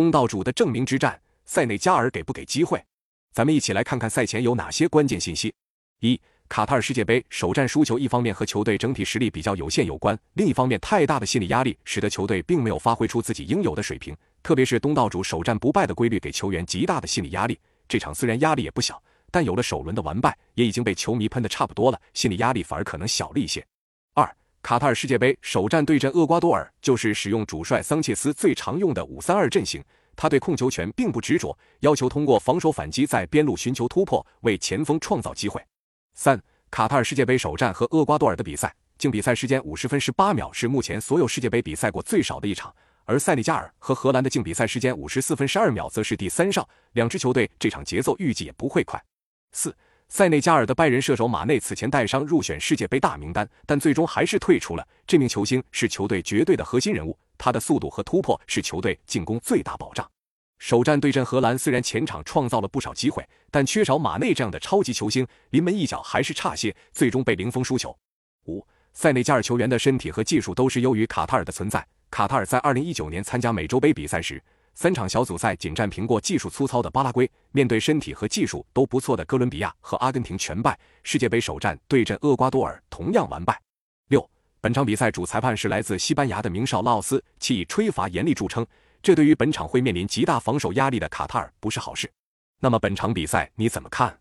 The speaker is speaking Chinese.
东道主的证明之战，塞内加尔给不给机会？咱们一起来看看赛前有哪些关键信息。一、卡塔尔世界杯首战输球，一方面和球队整体实力比较有限有关，另一方面太大的心理压力使得球队并没有发挥出自己应有的水平。特别是东道主首战不败的规律给球员极大的心理压力。这场虽然压力也不小，但有了首轮的完败，也已经被球迷喷得差不多了，心理压力反而可能小了一些。二。卡塔尔世界杯首战对阵厄瓜多尔，就是使用主帅桑切斯最常用的五三二阵型。他对控球权并不执着，要求通过防守反击在边路寻求突破，为前锋创造机会。三，卡塔尔世界杯首战和厄瓜多尔的比赛，净比赛时间五十分十八秒，是目前所有世界杯比赛过最少的一场。而塞内加尔和荷兰的净比赛时间五十四分十二秒，则是第三少。两支球队这场节奏预计也不会快。四。塞内加尔的拜仁射手马内此前带伤入选世界杯大名单，但最终还是退出了。这名球星是球队绝对的核心人物，他的速度和突破是球队进攻最大保障。首战对阵荷兰，虽然前场创造了不少机会，但缺少马内这样的超级球星，临门一脚还是差些，最终被零封输球。五，塞内加尔球员的身体和技术都是优于卡塔尔的存在。卡塔尔在二零一九年参加美洲杯比赛时。三场小组赛仅战平过技术粗糙的巴拉圭，面对身体和技术都不错的哥伦比亚和阿根廷全败。世界杯首战对阵厄瓜多尔同样完败。六，本场比赛主裁判是来自西班牙的名哨拉奥斯，其以吹罚严厉著称，这对于本场会面临极大防守压力的卡塔尔不是好事。那么本场比赛你怎么看？